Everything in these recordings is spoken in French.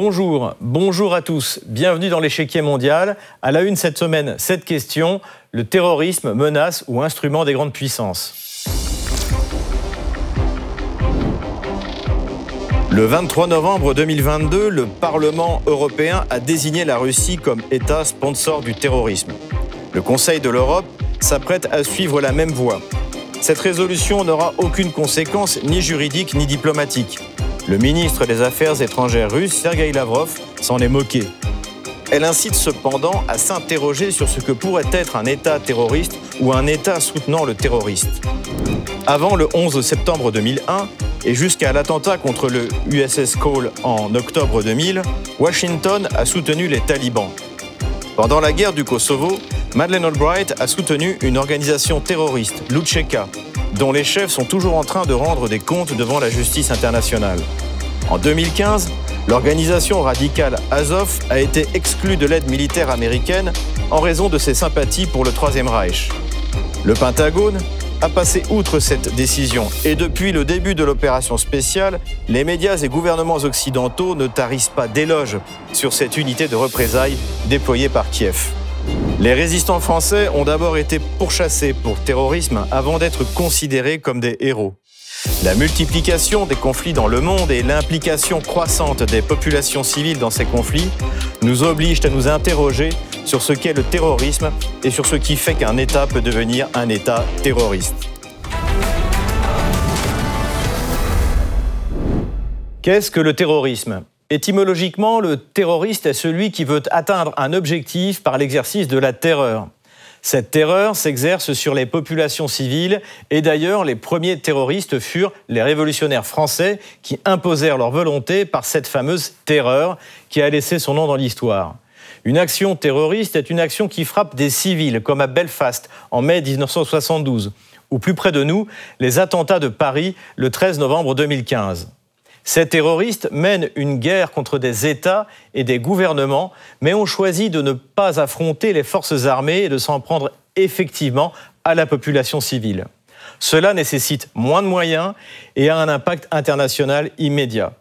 bonjour, bonjour à tous. Bienvenue dans l'échiquier mondial. À la une cette semaine, cette question le terrorisme, menace ou instrument des grandes puissances? Le 23 novembre 2022, le Parlement européen a désigné la Russie comme État sponsor du terrorisme. Le Conseil de l'Europe s'apprête à suivre la même voie. Cette résolution n'aura aucune conséquence ni juridique ni diplomatique. Le ministre des Affaires étrangères russe, Sergei Lavrov, s'en est moqué. Elle incite cependant à s'interroger sur ce que pourrait être un État terroriste ou un État soutenant le terroriste. Avant le 11 septembre 2001 et jusqu'à l'attentat contre le USS Cole en octobre 2000, Washington a soutenu les talibans. Pendant la guerre du Kosovo, Madeleine Albright a soutenu une organisation terroriste, Lucheka, dont les chefs sont toujours en train de rendre des comptes devant la justice internationale. En 2015, l'organisation radicale Azov a été exclue de l'aide militaire américaine en raison de ses sympathies pour le Troisième Reich. Le Pentagone a passé outre cette décision et depuis le début de l'opération spéciale, les médias et gouvernements occidentaux ne tarissent pas d'éloges sur cette unité de représailles déployée par Kiev. Les résistants français ont d'abord été pourchassés pour terrorisme avant d'être considérés comme des héros. La multiplication des conflits dans le monde et l'implication croissante des populations civiles dans ces conflits nous obligent à nous interroger sur ce qu'est le terrorisme et sur ce qui fait qu'un État peut devenir un État terroriste. Qu'est-ce que le terrorisme? Étymologiquement, le terroriste est celui qui veut atteindre un objectif par l'exercice de la terreur. Cette terreur s'exerce sur les populations civiles et d'ailleurs les premiers terroristes furent les révolutionnaires français qui imposèrent leur volonté par cette fameuse terreur qui a laissé son nom dans l'histoire. Une action terroriste est une action qui frappe des civils, comme à Belfast en mai 1972, ou plus près de nous, les attentats de Paris le 13 novembre 2015. Ces terroristes mènent une guerre contre des États et des gouvernements, mais ont choisi de ne pas affronter les forces armées et de s'en prendre effectivement à la population civile. Cela nécessite moins de moyens et a un impact international immédiat.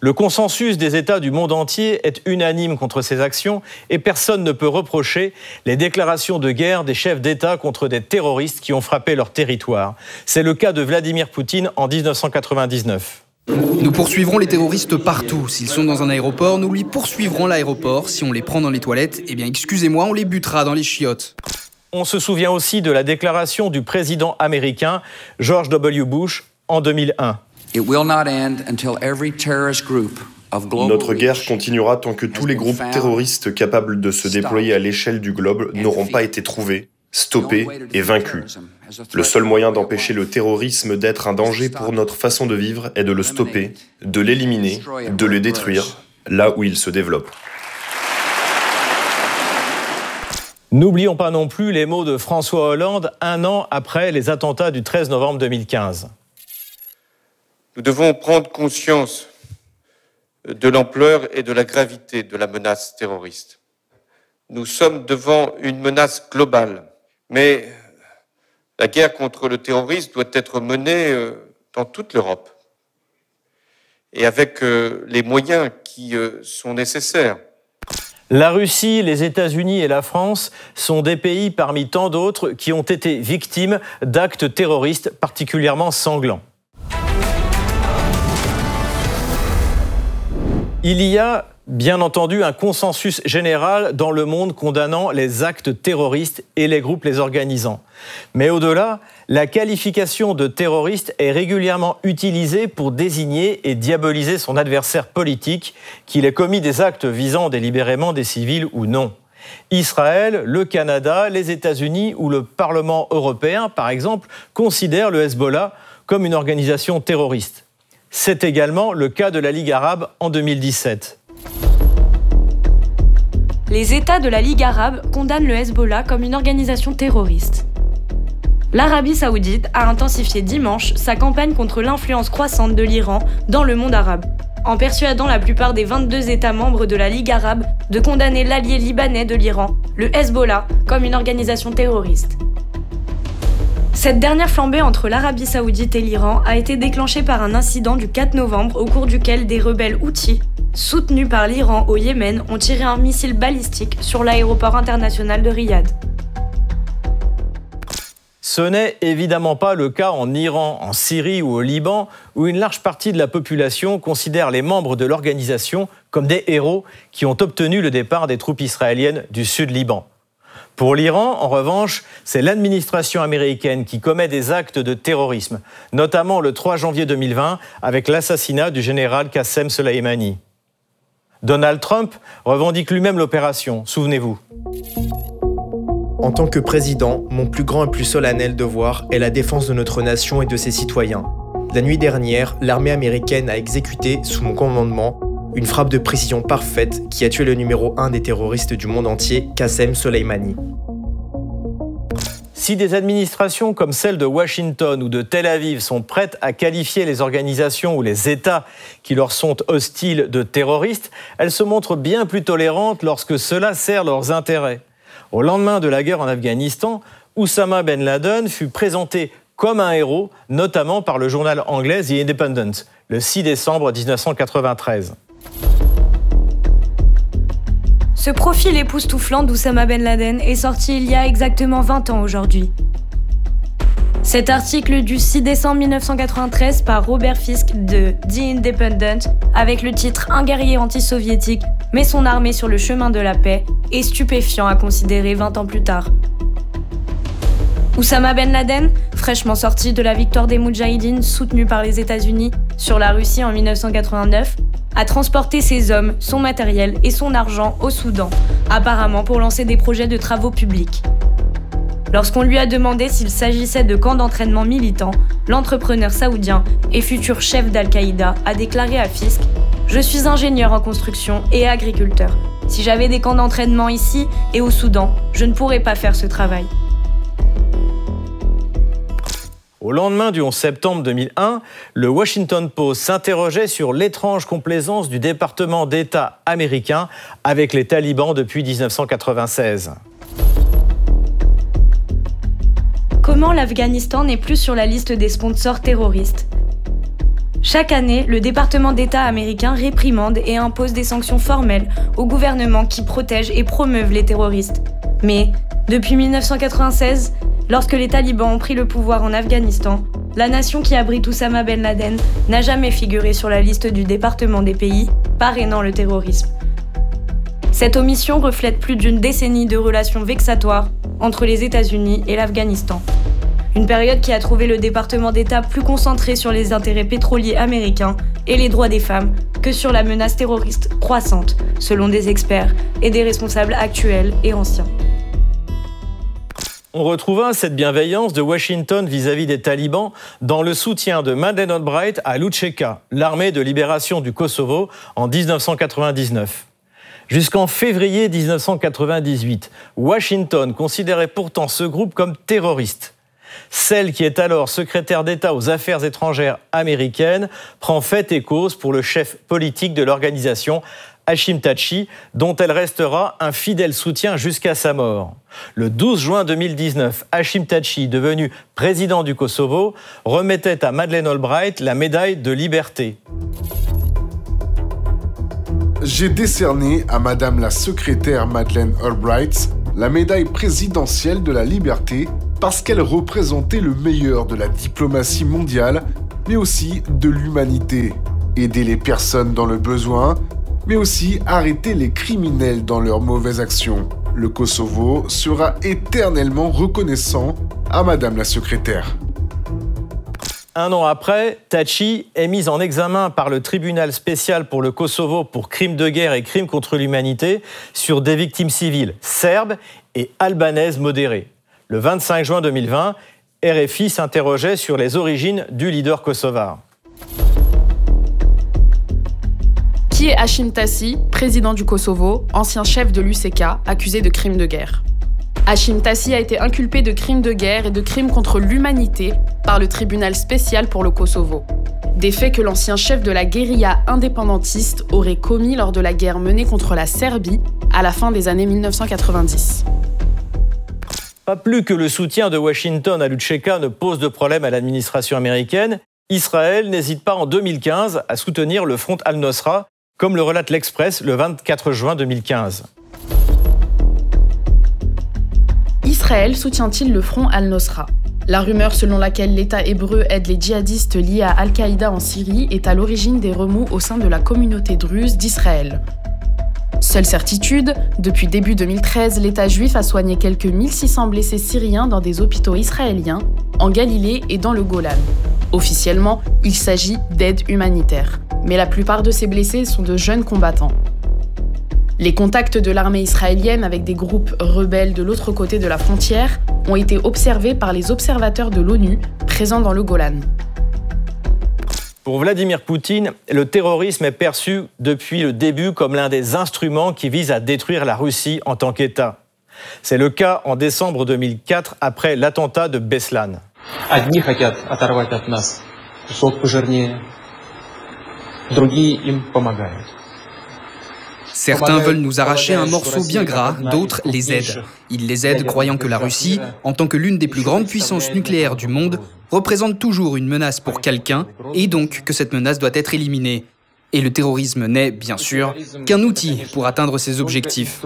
Le consensus des États du monde entier est unanime contre ces actions et personne ne peut reprocher les déclarations de guerre des chefs d'État contre des terroristes qui ont frappé leur territoire. C'est le cas de Vladimir Poutine en 1999. Nous poursuivrons les terroristes partout. S'ils sont dans un aéroport, nous lui poursuivrons l'aéroport. Si on les prend dans les toilettes, eh bien excusez-moi, on les butera dans les chiottes. On se souvient aussi de la déclaration du président américain George W. Bush en 2001. Notre guerre continuera tant que tous les groupes terroristes capables de se déployer à l'échelle du globe n'auront pas été trouvés, stoppés et vaincus. Le seul moyen d'empêcher le terrorisme d'être un danger pour notre façon de vivre est de le stopper, de l'éliminer, de le détruire, là où il se développe. N'oublions pas non plus les mots de François Hollande un an après les attentats du 13 novembre 2015. Nous devons prendre conscience de l'ampleur et de la gravité de la menace terroriste. Nous sommes devant une menace globale, mais la guerre contre le terrorisme doit être menée euh, dans toute l'Europe et avec euh, les moyens qui euh, sont nécessaires. La Russie, les États-Unis et la France sont des pays parmi tant d'autres qui ont été victimes d'actes terroristes particulièrement sanglants. Il y a bien entendu un consensus général dans le monde condamnant les actes terroristes et les groupes les organisant. Mais au-delà, la qualification de terroriste est régulièrement utilisée pour désigner et diaboliser son adversaire politique, qu'il ait commis des actes visant délibérément des civils ou non. Israël, le Canada, les États-Unis ou le Parlement européen, par exemple, considèrent le Hezbollah comme une organisation terroriste. C'est également le cas de la Ligue arabe en 2017. Les États de la Ligue arabe condamnent le Hezbollah comme une organisation terroriste. L'Arabie saoudite a intensifié dimanche sa campagne contre l'influence croissante de l'Iran dans le monde arabe, en persuadant la plupart des 22 États membres de la Ligue arabe de condamner l'allié libanais de l'Iran, le Hezbollah, comme une organisation terroriste. Cette dernière flambée entre l'Arabie saoudite et l'Iran a été déclenchée par un incident du 4 novembre au cours duquel des rebelles outils soutenus par l'Iran au Yémen, ont tiré un missile balistique sur l'aéroport international de Riyad. Ce n'est évidemment pas le cas en Iran, en Syrie ou au Liban, où une large partie de la population considère les membres de l'organisation comme des héros qui ont obtenu le départ des troupes israéliennes du sud Liban. Pour l'Iran, en revanche, c'est l'administration américaine qui commet des actes de terrorisme, notamment le 3 janvier 2020 avec l'assassinat du général Qassem Soleimani. Donald Trump revendique lui-même l'opération, souvenez-vous. En tant que président, mon plus grand et plus solennel devoir est la défense de notre nation et de ses citoyens. La nuit dernière, l'armée américaine a exécuté, sous mon commandement, une frappe de précision parfaite qui a tué le numéro 1 des terroristes du monde entier, Qassem Soleimani. Si des administrations comme celle de Washington ou de Tel Aviv sont prêtes à qualifier les organisations ou les États qui leur sont hostiles de terroristes, elles se montrent bien plus tolérantes lorsque cela sert leurs intérêts. Au lendemain de la guerre en Afghanistan, Oussama Ben Laden fut présenté comme un héros, notamment par le journal anglais The Independent, le 6 décembre 1993. Ce profil époustouflant d'Oussama Ben Laden est sorti il y a exactement 20 ans aujourd'hui. Cet article du 6 décembre 1993 par Robert Fisk de The Independent, avec le titre Un guerrier anti-soviétique met son armée sur le chemin de la paix, est stupéfiant à considérer 20 ans plus tard. Oussama Ben Laden, fraîchement sorti de la victoire des Moudjahidines soutenue par les États-Unis sur la Russie en 1989, a transporté ses hommes, son matériel et son argent au Soudan, apparemment pour lancer des projets de travaux publics. Lorsqu'on lui a demandé s'il s'agissait de camps d'entraînement militants, l'entrepreneur saoudien et futur chef d'Al-Qaïda a déclaré à Fisk Je suis ingénieur en construction et agriculteur. Si j'avais des camps d'entraînement ici et au Soudan, je ne pourrais pas faire ce travail. Au lendemain du 11 septembre 2001, le Washington Post s'interrogeait sur l'étrange complaisance du département d'État américain avec les talibans depuis 1996. Comment l'Afghanistan n'est plus sur la liste des sponsors terroristes? Chaque année, le département d'État américain réprimande et impose des sanctions formelles aux gouvernements qui protègent et promeuvent les terroristes. Mais, depuis 1996, lorsque les talibans ont pris le pouvoir en Afghanistan, la nation qui abrite Oussama Ben Laden n'a jamais figuré sur la liste du département des pays parrainant le terrorisme. Cette omission reflète plus d'une décennie de relations vexatoires entre les États-Unis et l'Afghanistan. Une période qui a trouvé le département d'État plus concentré sur les intérêts pétroliers américains et les droits des femmes que sur la menace terroriste croissante, selon des experts et des responsables actuels et anciens. On retrouva cette bienveillance de Washington vis-à-vis des talibans dans le soutien de Madeleine Albright à Lucheka, l'armée de libération du Kosovo, en 1999. Jusqu'en février 1998, Washington considérait pourtant ce groupe comme terroriste. Celle qui est alors secrétaire d'État aux affaires étrangères américaines prend fait et cause pour le chef politique de l'organisation, Hashim Tachi, dont elle restera un fidèle soutien jusqu'à sa mort. Le 12 juin 2019, Hashim Tachi, devenu président du Kosovo, remettait à Madeleine Albright la médaille de liberté. J'ai décerné à Madame la secrétaire Madeleine Albright la médaille présidentielle de la liberté parce qu'elle représentait le meilleur de la diplomatie mondiale, mais aussi de l'humanité. Aider les personnes dans le besoin, mais aussi arrêter les criminels dans leurs mauvaises actions. Le Kosovo sera éternellement reconnaissant à Madame la secrétaire. Un an après, Tachi est mise en examen par le tribunal spécial pour le Kosovo pour crimes de guerre et crimes contre l'humanité sur des victimes civiles serbes et albanaises modérées. Le 25 juin 2020, RFI s'interrogeait sur les origines du leader kosovar. Qui Tassi, président du Kosovo, ancien chef de l'UCK, accusé de crimes de guerre Hashim Tassi a été inculpé de crimes de guerre et de crimes contre l'humanité par le tribunal spécial pour le Kosovo. Des faits que l'ancien chef de la guérilla indépendantiste aurait commis lors de la guerre menée contre la Serbie à la fin des années 1990. Pas plus que le soutien de Washington à Lucheka ne pose de problème à l'administration américaine, Israël n'hésite pas en 2015 à soutenir le front al-Nosra comme le relate l'Express le 24 juin 2015. Israël soutient-il le front al-Nosra La rumeur selon laquelle l'État hébreu aide les djihadistes liés à Al-Qaïda en Syrie est à l'origine des remous au sein de la communauté druze d'Israël. Seule certitude, depuis début 2013, l'État juif a soigné quelques 1600 blessés syriens dans des hôpitaux israéliens, en Galilée et dans le Golan. Officiellement, il s'agit d'aide humanitaire, mais la plupart de ces blessés sont de jeunes combattants. Les contacts de l'armée israélienne avec des groupes rebelles de l'autre côté de la frontière ont été observés par les observateurs de l'ONU présents dans le Golan. Pour Vladimir Poutine, le terrorisme est perçu depuis le début comme l'un des instruments qui vise à détruire la Russie en tant qu'État. C'est le cas en décembre 2004 après l'attentat de Beslan. Certains veulent nous arracher un morceau bien gras, d'autres les aident. Ils les aident croyant que la Russie, en tant que l'une des plus grandes puissances nucléaires du monde, représente toujours une menace pour quelqu'un et donc que cette menace doit être éliminée. Et le terrorisme n'est, bien sûr, qu'un outil pour atteindre ces objectifs.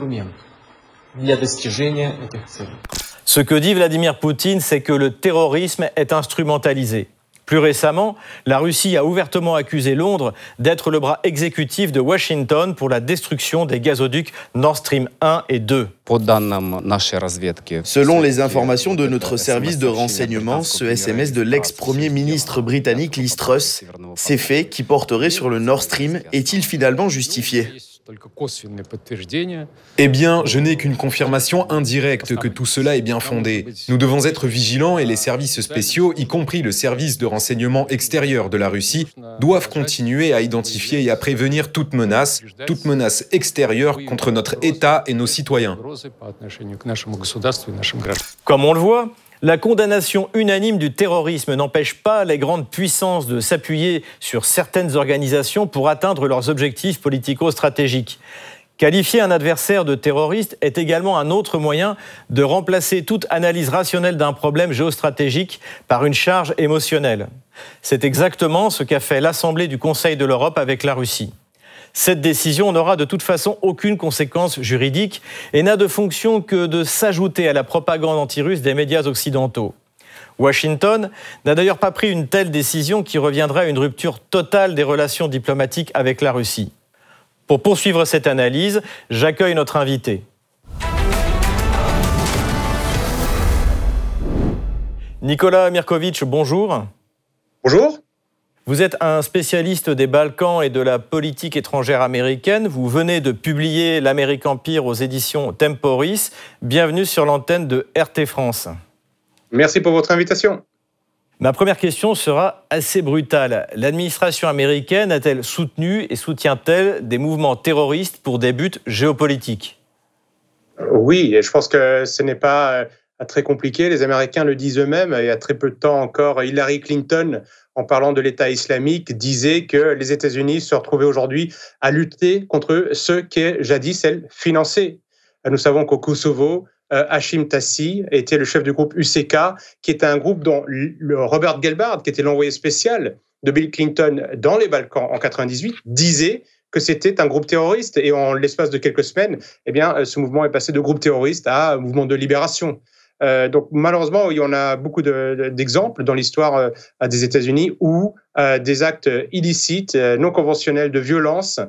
Ce que dit Vladimir Poutine, c'est que le terrorisme est instrumentalisé. Plus récemment, la Russie a ouvertement accusé Londres d'être le bras exécutif de Washington pour la destruction des gazoducs Nord Stream 1 et 2. Selon les informations de notre service de renseignement, ce SMS de l'ex-premier ministre britannique Liz Truss, ces faits qui porteraient sur le Nord Stream, est-il finalement justifié? Eh bien, je n'ai qu'une confirmation indirecte que tout cela est bien fondé. Nous devons être vigilants et les services spéciaux, y compris le service de renseignement extérieur de la Russie, doivent continuer à identifier et à prévenir toute menace, toute menace extérieure contre notre État et nos citoyens. Comme on le voit, la condamnation unanime du terrorisme n'empêche pas les grandes puissances de s'appuyer sur certaines organisations pour atteindre leurs objectifs politico-stratégiques. Qualifier un adversaire de terroriste est également un autre moyen de remplacer toute analyse rationnelle d'un problème géostratégique par une charge émotionnelle. C'est exactement ce qu'a fait l'Assemblée du Conseil de l'Europe avec la Russie. Cette décision n'aura de toute façon aucune conséquence juridique et n'a de fonction que de s'ajouter à la propagande anti-russe des médias occidentaux. Washington n'a d'ailleurs pas pris une telle décision qui reviendrait à une rupture totale des relations diplomatiques avec la Russie. Pour poursuivre cette analyse, j'accueille notre invité. Nicolas Mirkovitch, bonjour. Bonjour. Vous êtes un spécialiste des Balkans et de la politique étrangère américaine. Vous venez de publier L'Amérique Empire aux éditions Temporis. Bienvenue sur l'antenne de RT France. Merci pour votre invitation. Ma première question sera assez brutale. L'administration américaine a-t-elle soutenu et soutient-elle des mouvements terroristes pour des buts géopolitiques? Oui, et je pense que ce n'est pas euh, très compliqué. Les Américains le disent eux-mêmes. Il y a très peu de temps encore, Hillary Clinton en parlant de l'État islamique, disait que les États-Unis se retrouvaient aujourd'hui à lutter contre ceux qui, jadis, elles, finançaient. Nous savons qu'au Kosovo, euh, Hashim Tassi était le chef du groupe UCK, qui était un groupe dont Robert Gelbard, qui était l'envoyé spécial de Bill Clinton dans les Balkans en 98, disait que c'était un groupe terroriste. Et en l'espace de quelques semaines, eh bien, ce mouvement est passé de groupe terroriste à mouvement de libération. Euh, donc malheureusement, il y en a beaucoup d'exemples dans l'histoire euh, des États-Unis où euh, des actes illicites, non conventionnels de violence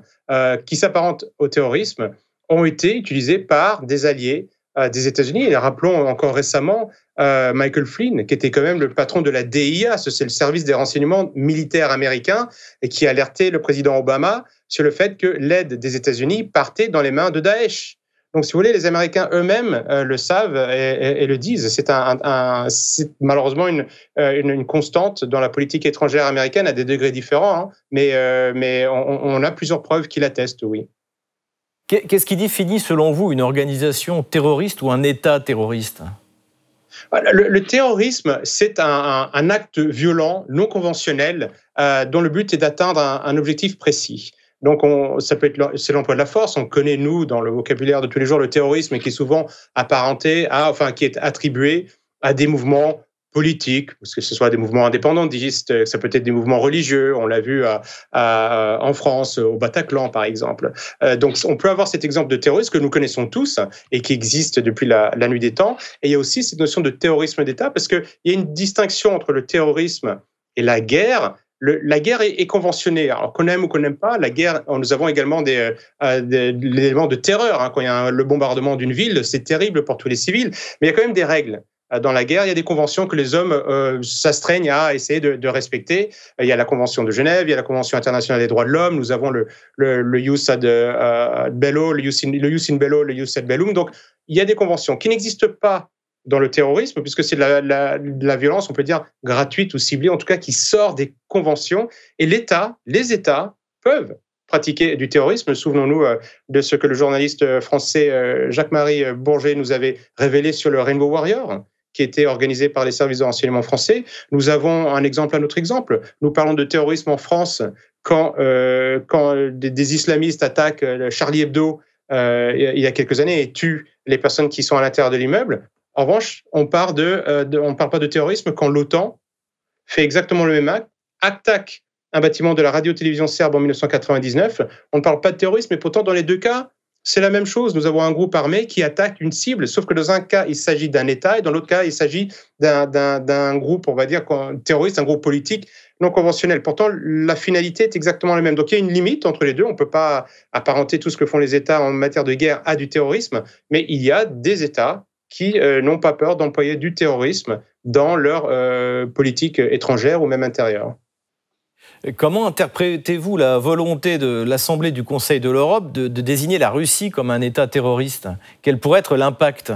qui s'apparentent au terrorisme ont été utilisés par des alliés des États-Unis. Et rappelons encore récemment Michael Flynn, qui était quand même le patron de la DIA, c'est le service des renseignements militaires américains, et qui alertait le président Obama sur le fait que l'aide des États-Unis partait dans les mains de Daesh. Donc, si vous voulez, les Américains eux-mêmes euh, le savent et, le disent. C'est un, malheureusement euh, une, une, constante dans la politique étrangère américaine à des degrés différents, hein. mais, euh, mais on, a plusieurs preuves qui l'attestent, oui. Qu'est-ce qui définit, selon vous, une organisation terroriste ou un État terroriste? Le, terrorisme, c'est un, acte violent, non conventionnel, dont le but est d'atteindre un, objectif précis. Donc, on, ça peut être c'est l'emploi de la force. On connaît nous dans le vocabulaire de tous les jours le terrorisme qui est souvent apparenté à, enfin, qui est attribué à des mouvements politiques, que ce soit des mouvements indépendantistes, ça peut être des mouvements religieux, on l'a vu en France, au Bataclan par exemple. Euh, donc on peut avoir cet exemple de terrorisme que nous connaissons tous et qui existe depuis la, nuit des temps. Et il y a aussi cette notion de terrorisme d'État, parce qu'il y a une distinction entre le terrorisme et la guerre. La guerre est, conventionnée. Alors qu'on aime ou qu'on n'aime pas, la guerre, nous avons également des, euh, éléments de terreur. Hein. Quand il y a le bombardement d'une ville, c'est terrible pour tous les civils. Mais il y a quand même des règles. Euh, dans la guerre, il y a des conventions que les hommes euh, s'astreignent à essayer de, respecter. Il y a la Convention de Genève, il y a la Convention internationale des droits de l'homme, nous avons le, le, euh, bello, le Jus in, bello, le. Donc, il y a des conventions qui n'existent pas dans le terrorisme, puisque c'est de la, violence, on peut dire, gratuite ou ciblée, en tout cas qui sort des conventions. Et l'État, les États peuvent pratiquer du terrorisme. Souvenons-nous de ce que le journaliste français Jacques-Marie Bourget nous avait révélé sur le Rainbow Warrior, qui était organisé par les services de renseignement français. Nous avons un exemple, un autre exemple. Nous parlons de terrorisme en France quand, euh, quand des, islamistes attaquent euh, Charlie Hebdo euh, il y a quelques années et tuent les personnes qui sont à l'intérieur de l'immeuble. En revanche, on de on parle pas de terrorisme quand l'OTAN fait exactement le même acte, attaque un bâtiment de la radio-télévision serbe en 1999. On ne parle pas de terrorisme, mais pourtant, dans les deux cas, c'est la même chose. Nous avons un groupe armé qui attaque une cible, sauf que dans un cas, il s'agit d'un État et dans l'autre cas, il s'agit d'un groupe, on va dire, terroriste, un groupe politique non conventionnel. Pourtant, la finalité est exactement la même. Donc il y a une limite entre les deux. On ne peut pas apparenter tout ce que font les États en matière de guerre à du terrorisme, mais il y a des États qui euh, n'ont pas peur d'employer du terrorisme dans leur euh, politique étrangère ou même intérieure. Comment interprétez-vous la volonté de l'Assemblée du Conseil de l'Europe de, désigner la Russie comme un État terroriste? Quel pourrait être l'impact?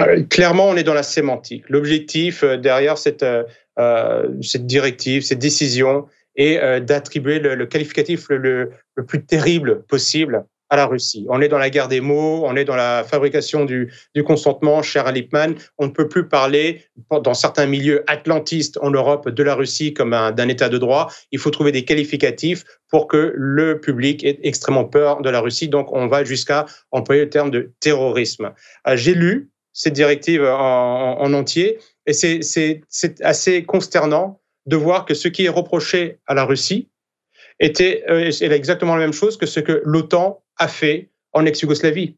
Euh, Clairement, on est dans la sémantique. L'objectif derrière cette, euh, cette directive, cette décision, est d'attribuer le, qualificatif le, le, plus terrible possible à la Russie. On est dans la guerre des mots, on est dans la fabrication du, consentement, cher Lippmann. On ne peut plus parler, dans certains milieux atlantistes en Europe, de la Russie comme d'un État de droit. Il faut trouver des qualificatifs pour que le public ait extrêmement peur de la Russie. Donc, on va jusqu'à employer le terme de terrorisme. Euh, j'ai lu cette directive en, en entier et c'est assez consternant de voir que ce qui est reproché à la Russie, était euh, exactement la même chose que ce que l'OTAN a fait en ex-Yougoslavie.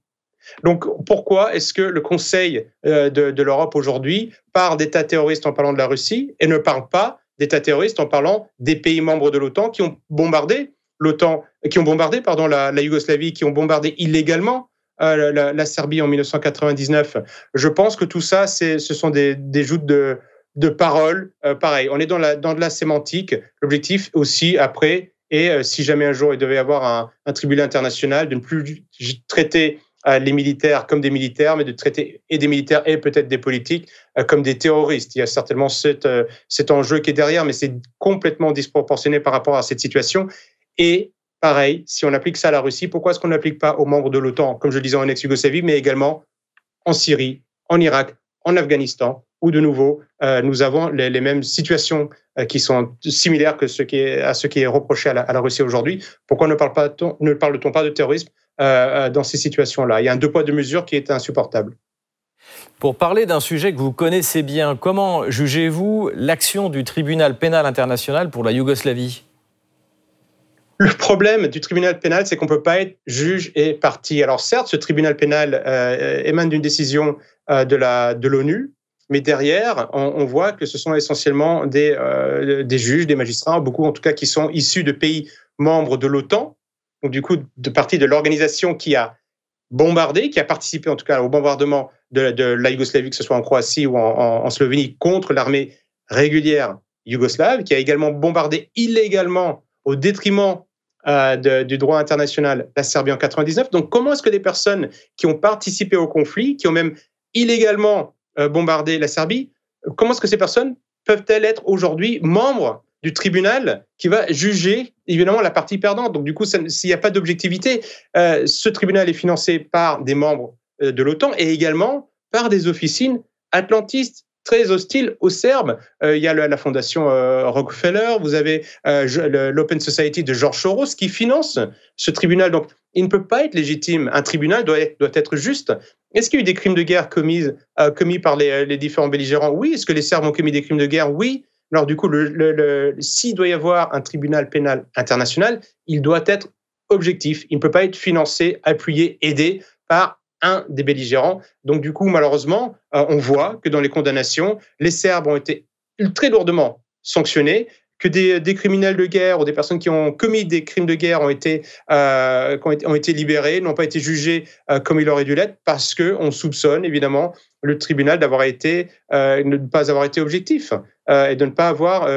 Donc pourquoi est-ce que le Conseil euh, de, l'Europe aujourd'hui parle d'États terroristes en parlant de la Russie et ne parle pas d'États terroristes en parlant des pays membres de l'OTAN qui ont bombardé l'OTAN, qui ont bombardé pardon la, Yougoslavie, qui ont bombardé illégalement euh, la, Serbie en 1999. Je pense que tout ça, ce sont des, joutes de, de paroles. Euh, pareil, on est dans, dans de la sémantique. L'objectif aussi, après, et euh, si jamais un jour il devait y avoir un, un tribunal international, de ne plus traiter euh, les militaires comme des militaires, mais de traiter et des militaires et peut-être des politiques euh, comme des terroristes. Il y a certainement cet, cet enjeu qui est derrière, mais c'est complètement disproportionné par rapport à cette situation. Et pareil, si on applique ça à la Russie, pourquoi est-ce qu'on n'applique pas aux membres de l'OTAN, comme je le disais en ex-Yougoslavie, mais également en Syrie, en Irak, en Afghanistan, où de nouveau, nous avons les, mêmes situations euh, qui sont similaires que ce qui est, à ce qui est reproché à la, Russie aujourd'hui. Pourquoi ne parle-t-on pas de terrorisme euh, euh, dans ces situations-là? Il y a un deux poids deux mesures qui est insupportable. Pour parler d'un sujet que vous connaissez bien, comment jugez-vous l'action du tribunal pénal international pour la Yougoslavie? Le problème du tribunal pénal, c'est qu'on ne peut pas être juge et partie. Alors certes, ce tribunal pénal émane d'une décision de l'ONU, mais derrière, on, voit que ce sont essentiellement des, euh, des juges, des magistrats, beaucoup en tout cas qui sont issus de pays membres de l'OTAN, donc du coup de partie de l'organisation qui a bombardé, qui a participé en tout cas au bombardement de, de la Yougoslavie, que ce soit en Croatie ou en, Slovénie, contre l'armée régulière yougoslave, qui a également bombardé illégalement au détriment euh, de, du droit international la Serbie en 99. Donc comment est-ce que des personnes qui ont participé au conflit, qui ont même illégalement euh, bombarder la Serbie, comment est-ce que ces personnes peuvent-elles être aujourd'hui membres du tribunal qui va juger évidemment la partie perdante? Donc du coup, s'il n'y a pas d'objectivité, euh, ce tribunal est financé par des membres de l'OTAN et également par des officines atlantistes très hostiles aux Serbes. il y a la, fondation Rockefeller, vous avez l'Open Society de George Soros qui finance ce tribunal. Donc il ne peut pas être légitime. Un tribunal doit être, doit être juste. Est-ce qu'il y a eu des crimes de guerre commis, euh, commis par les, les, différents belligérants? Oui. Est-ce que les Serbes ont commis des crimes de guerre? Oui. Alors du coup, le, s'il doit y avoir un tribunal pénal international, il doit être objectif. Il ne peut pas être financé, appuyé, aidé par un des belligérants. Donc du coup, malheureusement, euh, on voit que dans les condamnations, les Serbes ont été très lourdement sanctionnés, que des, criminels de guerre ou des personnes qui ont commis des crimes de guerre ont été, euh, ont été libérés, n'ont pas été jugés euh, comme il aurait dû l'être, parce qu'on soupçonne évidemment le tribunal d'avoir été, euh, ne pas avoir été objectif euh, et de ne pas avoir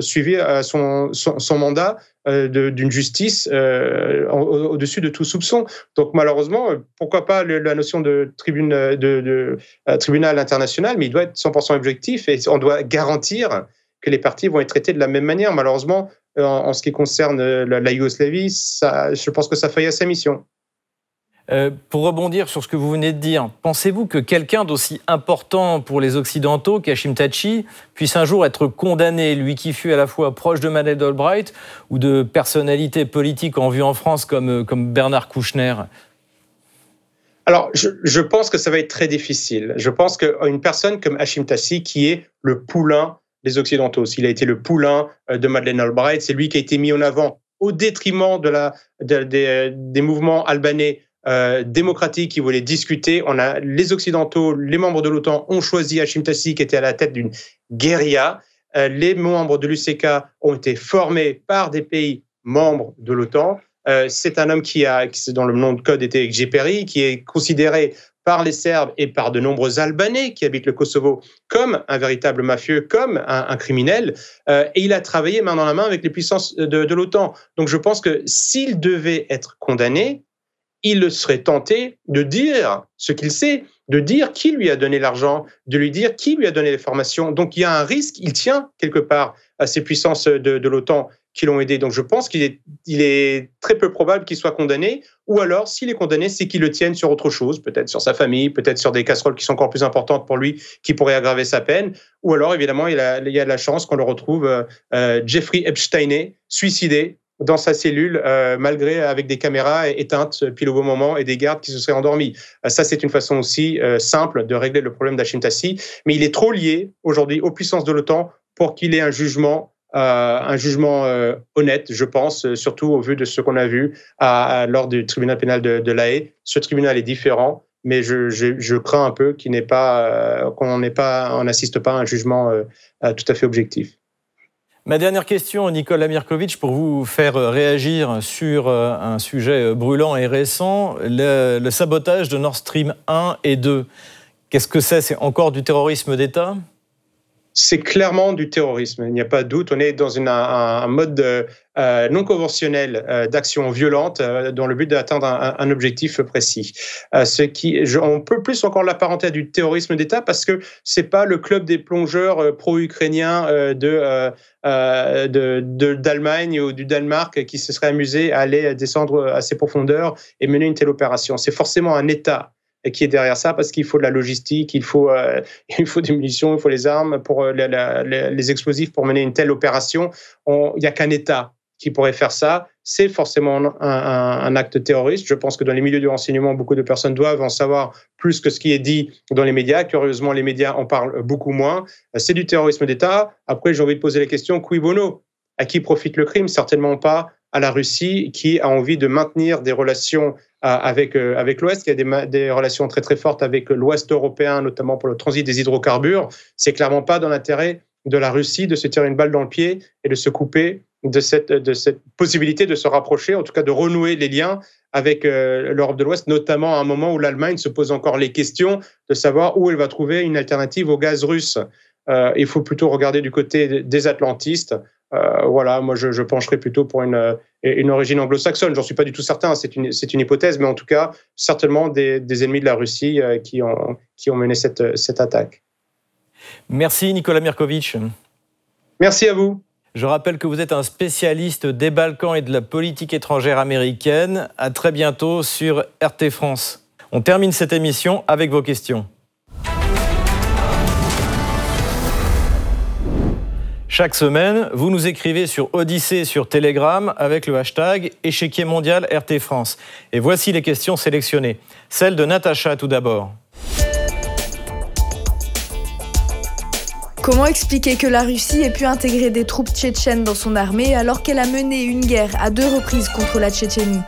suivi son, son, son, mandat d'une justice au-dessus de tout soupçon. Donc malheureusement, pourquoi pas la notion de, de, de tribunal international, mais il doit être 100% objectif et on doit garantir que les parties vont être traitées de la même manière. Malheureusement, en, en ce qui concerne la, la Yougoslavie, ça, je pense que ça faillit à sa mission. Euh, pour rebondir sur ce que vous venez de dire, pensez-vous que quelqu'un d'aussi important pour les Occidentaux qu'Hashim Tachi puisse un jour être condamné, lui qui fut à la fois proche de Madeleine Albright ou de personnalités politiques en vue en France comme, euh, comme Bernard Kouchner? Alors, je, je, pense que ça va être très difficile. Je pense qu'une personne comme Hashim Tassi, qui est le poulain des Occidentaux, s'il a été le poulain euh, de Madeleine Albright, c'est lui qui a été mis en avant au détriment de la, de, des mouvements albanais euh, démocratique qui voulait discuter. On a les Occidentaux, les membres de l'OTAN ont choisi Hashim Tassi qui était à la tête d'une guérilla. Euh, les membres de l'UCK ont été formés par des pays membres de l'OTAN. Euh, c'est un homme qui a, qui, dont le nom de code était Geperi, qui est considéré par les Serbes et par de nombreux Albanais qui habitent le Kosovo comme un véritable mafieux, comme un, criminel. Euh, et il a travaillé main dans la main avec les puissances de, l'OTAN. Donc je pense que s'il devait être condamné, il serait tenté de dire ce qu'il sait, de dire qui lui a donné l'argent, de lui dire qui lui a donné les formations. Donc il y a un risque, il tient quelque part à ces puissances de l'OTAN qui l'ont aidé. Donc je pense qu'il est, il est très peu probable qu'il soit condamné, ou alors s'il est condamné, c'est qu'il le tienne sur autre chose, peut-être sur sa famille, peut-être sur des casseroles qui sont encore plus importantes pour lui, qui pourraient aggraver sa peine, ou alors évidemment il, y a la chance qu'on le retrouve euh, euh Jeffrey Epstein suicidé dans sa cellule, euh, malgré avec des caméras éteintes pile au bon moment et des gardes qui se seraient endormis. Ça, c'est une façon aussi simple de régler le problème d'Hachim Tassi, mais il est trop lié aujourd'hui aux puissances de l'OTAN pour qu'il ait un jugement, un jugement honnête, je pense, surtout au vu de ce qu'on a vu à, lors du tribunal pénal de, de l'AE. Ce tribunal est différent, mais je, crains un peu pas, qu'on n'assiste pas à un jugement tout à fait objectif. Ma dernière question, Nicolas Mirkovic, pour vous faire réagir sur euh, un sujet brûlant et récent, le, le sabotage de Nord Stream 1 et 2. Qu'est-ce que c'est? C'est encore du terrorisme d'État? C'est clairement du terrorisme, il n'y a pas de doute. On est dans un, mode euh, non conventionnel euh, d'action violente euh, dans le but d'atteindre un, objectif précis. Euh, ce qui, on peut plus encore l'apparenter à du terrorisme d'État parce que c'est pas le club des plongeurs euh, pro-ukrainiens euh, de d'Allemagne ou du Danemark qui se serait amusé à aller descendre à ses profondeurs et mener une telle opération. C'est forcément un État qui est derrière ça parce qu'il faut de la logistique, il faut, euh, il faut des munitions, il faut les armes, pour euh, les explosifs pour mener une telle opération. Il n'y a qu'un État qui pourrait faire ça. C'est forcément un, un, un, acte terroriste. Je pense que dans les milieux du renseignement, beaucoup de personnes doivent en savoir plus que ce qui est dit dans les médias. Curieusement, les médias en parlent beaucoup moins. C'est du terrorisme d'État. Après, j'ai envie de poser la question, qui bono? À qui profite le crime? Certainement pas à la Russie qui a envie de maintenir des relations avec, euh, avec l'Ouest, qui a des, relations très très fortes avec l'Ouest européen, notamment pour le transit des hydrocarbures. C'est clairement pas dans l'intérêt de la Russie de se tirer une balle dans le pied et de se couper de cette, de cette possibilité de se rapprocher, en tout cas de renouer les liens avec euh, l'Europe de l'Ouest, notamment à un moment où l'Allemagne se pose encore les questions de savoir où elle va trouver une alternative au gaz russe. Euh, il faut plutôt regarder du côté des atlantistes. Euh, voilà, moi je, je, pencherais plutôt pour une, une origine anglo-saxonne. J'en suis pas du tout certain, c'est une, une hypothèse, mais en tout cas, certainement des, des ennemis de la Russie euh, qui, ont, qui ont mené cette, cette attaque. Merci Nicolas Mirkovic. Merci à vous. Je rappelle que vous êtes un spécialiste des Balkans et de la politique étrangère américaine. À très bientôt sur RT France. On termine cette émission avec vos questions. Chaque semaine, vous nous écrivez sur Odyssée sur Telegram avec le hashtag échiquier mondial RT France. Et voici les questions sélectionnées. Celle de Natacha tout d'abord. Comment expliquer que la Russie ait pu intégrer des troupes tchétchènes dans son armée alors qu'elle a mené une guerre à deux reprises contre la Tchétchénie?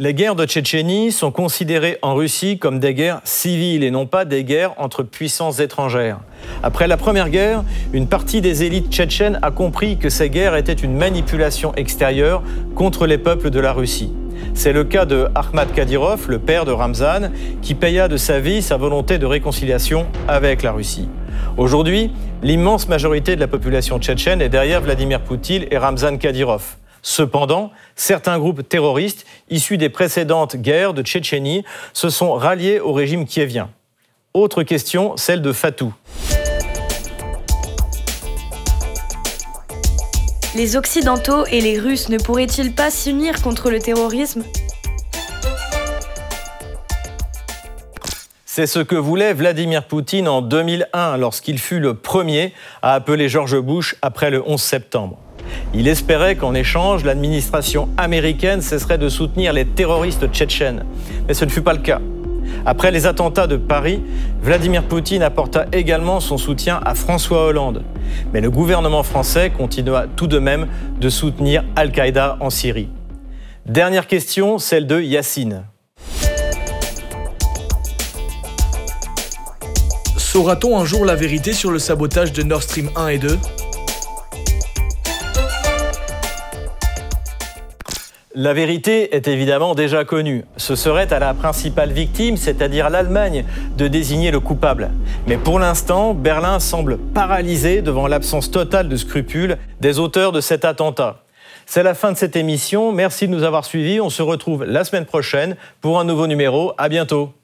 Les guerres de Tchétchénie sont considérées en Russie comme des guerres civiles et non pas des guerres entre puissances étrangères. Après la Première Guerre, une partie des élites tchétchènes a compris que ces guerres étaient une manipulation extérieure contre les peuples de la Russie. C'est le cas de Ahmad Kadyrov, le père de Ramzan, qui paya de sa vie sa volonté de réconciliation avec la Russie. Aujourd'hui, l'immense majorité de la population tchétchène est derrière Vladimir Poutine et Ramzan Kadyrov. Cependant, certains groupes terroristes issus des précédentes guerres de Tchétchénie se sont ralliés au régime kievien. Autre question, celle de Fatou. Les Occidentaux et les Russes ne pourraient-ils pas s'unir contre le terrorisme? C'est ce que voulait Vladimir Poutine en 2001 lorsqu'il fut le premier à appeler George Bush après le 11 septembre. Il espérait qu'en échange, l'administration américaine cesserait de soutenir les terroristes tchétchènes. Mais ce ne fut pas le cas. Après les attentats de Paris, Vladimir Poutine apporta également son soutien à François Hollande. Mais le gouvernement français continua tout de même de soutenir Al-Qaïda en Syrie. Dernière question, celle de Yassine. Saura-t-on un jour la vérité sur le sabotage de Nord Stream 1 et 2 La vérité est évidemment déjà connue. Ce serait à la principale victime, c'est-à-dire l'Allemagne, de désigner le coupable. Mais pour l'instant, Berlin semble paralysé devant l'absence totale de scrupules des auteurs de cet attentat. C'est la fin de cette émission. Merci de nous avoir suivis. On se retrouve la semaine prochaine pour un nouveau numéro. À bientôt.